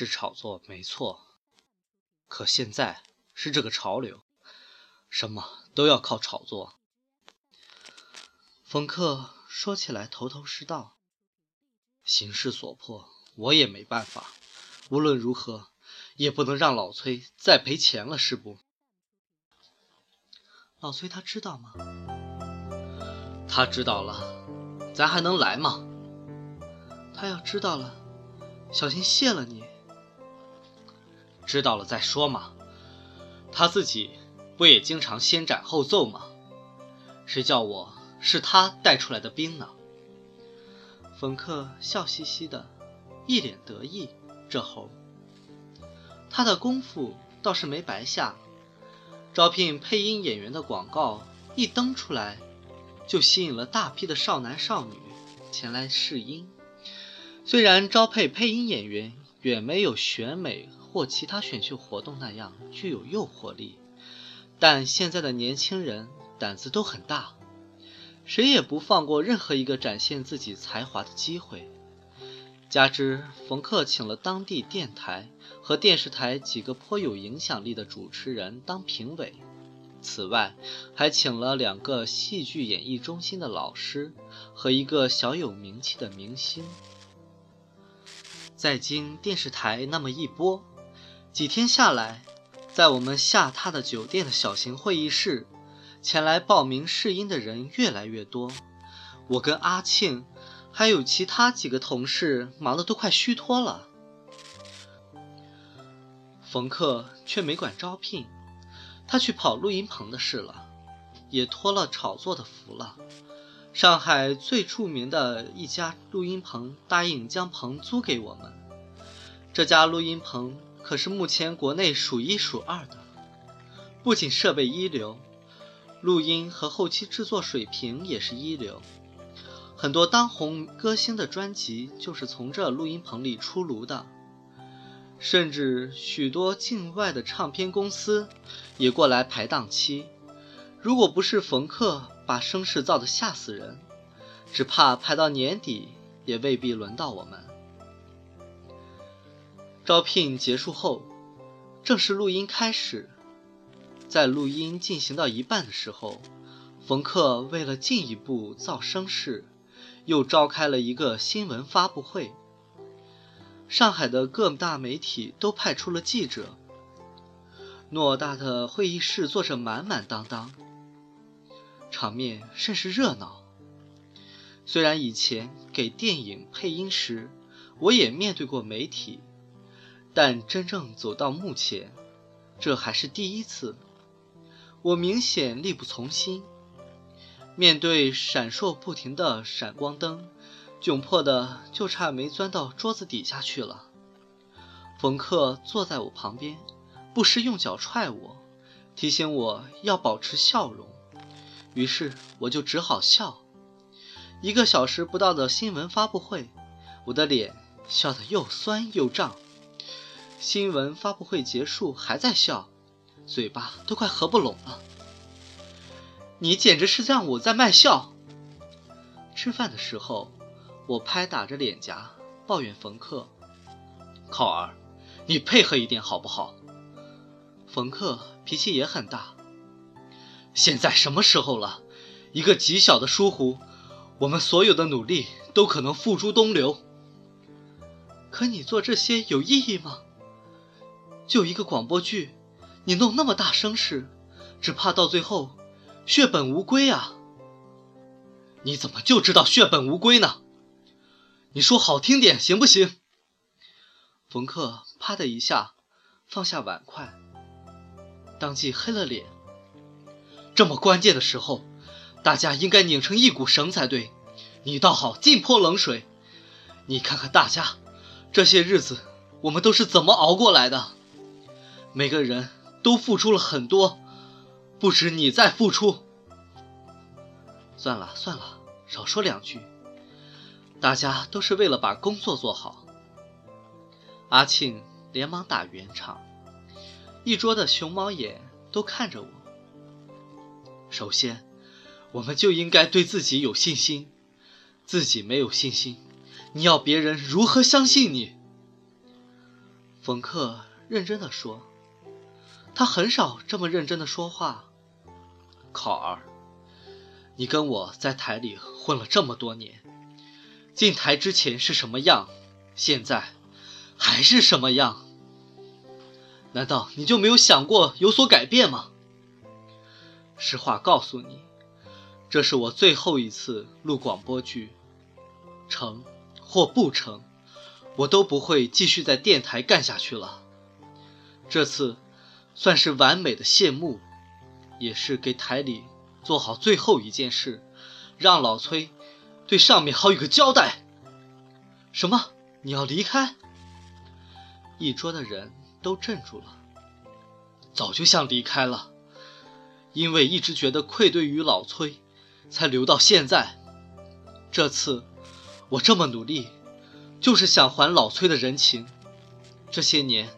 是炒作没错，可现在是这个潮流，什么都要靠炒作。冯克说起来头头是道，形势所迫，我也没办法。无论如何，也不能让老崔再赔钱了，是不？老崔他知道吗？他知道了，咱还能来吗？他要知道了，小心谢了你。知道了再说嘛。他自己不也经常先斩后奏吗？谁叫我是他带出来的兵呢？冯克笑嘻嘻的，一脸得意。这猴，他的功夫倒是没白下。招聘配音演员的广告一登出来，就吸引了大批的少男少女前来试音。虽然招配配音演员远没有选美或其他选秀活动那样具有诱惑力，但现在的年轻人胆子都很大，谁也不放过任何一个展现自己才华的机会。加之冯克请了当地电台和电视台几个颇有影响力的主持人当评委，此外还请了两个戏剧演艺中心的老师和一个小有名气的明星。再经电视台那么一播，几天下来，在我们下榻的酒店的小型会议室，前来报名试音的人越来越多。我跟阿庆。还有其他几个同事忙得都快虚脱了，冯克却没管招聘，他去跑录音棚的事了，也托了炒作的福了。上海最著名的一家录音棚答应将棚租给我们，这家录音棚可是目前国内数一数二的，不仅设备一流，录音和后期制作水平也是一流。很多当红歌星的专辑就是从这录音棚里出炉的，甚至许多境外的唱片公司也过来排档期。如果不是冯克把声势造得吓死人，只怕排到年底也未必轮到我们。招聘结束后，正式录音开始。在录音进行到一半的时候，冯克为了进一步造声势。又召开了一个新闻发布会，上海的各大媒体都派出了记者。偌大的会议室坐着满满当当，场面甚是热闹。虽然以前给电影配音时，我也面对过媒体，但真正走到目前，这还是第一次。我明显力不从心。面对闪烁不停的闪光灯，窘迫的就差没钻到桌子底下去了。冯克坐在我旁边，不时用脚踹我，提醒我要保持笑容。于是我就只好笑。一个小时不到的新闻发布会，我的脸笑得又酸又胀。新闻发布会结束还在笑，嘴巴都快合不拢了。你简直是让我在卖笑。吃饭的时候，我拍打着脸颊抱怨冯克：“考儿，你配合一点好不好？”冯克脾气也很大。现在什么时候了？一个极小的疏忽，我们所有的努力都可能付诸东流。可你做这些有意义吗？就一个广播剧，你弄那么大声势，只怕到最后……血本无归啊！你怎么就知道血本无归呢？你说好听点行不行？冯克啪的一下放下碗筷，当即黑了脸。这么关键的时候，大家应该拧成一股绳才对。你倒好，尽泼冷水。你看看大家，这些日子我们都是怎么熬过来的？每个人都付出了很多。不止你在付出。算了算了，少说两句。大家都是为了把工作做好。阿庆连忙打圆场，一桌的熊猫眼都看着我。首先，我们就应该对自己有信心。自己没有信心，你要别人如何相信你？冯克认真的说：“他很少这么认真的说话。考儿，你跟我在台里混了这么多年，进台之前是什么样，现在还是什么样？难道你就没有想过有所改变吗？实话告诉你，这是我最后一次录广播剧，成或不成。”我都不会继续在电台干下去了。这次算是完美的谢幕，也是给台里做好最后一件事，让老崔对上面好有个交代。什么？你要离开？一桌的人都镇住了。早就想离开了，因为一直觉得愧对于老崔，才留到现在。这次我这么努力。就是想还老崔的人情，这些年，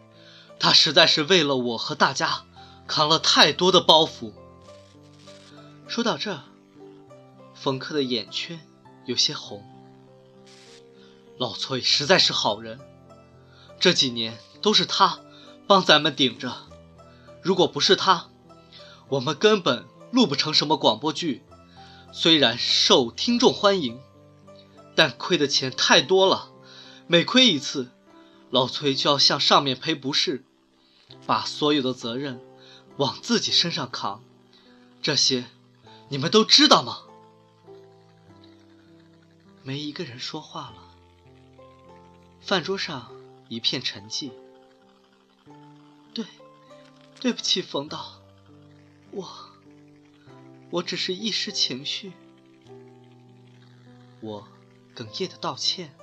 他实在是为了我和大家扛了太多的包袱。说到这，冯克的眼圈有些红。老崔实在是好人，这几年都是他帮咱们顶着，如果不是他，我们根本录不成什么广播剧。虽然受听众欢迎，但亏的钱太多了。每亏一次，老崔就要向上面赔不是，把所有的责任往自己身上扛。这些你们都知道吗？没一个人说话了，饭桌上一片沉寂。对，对不起，冯导，我，我只是一时情绪。我哽咽的道歉。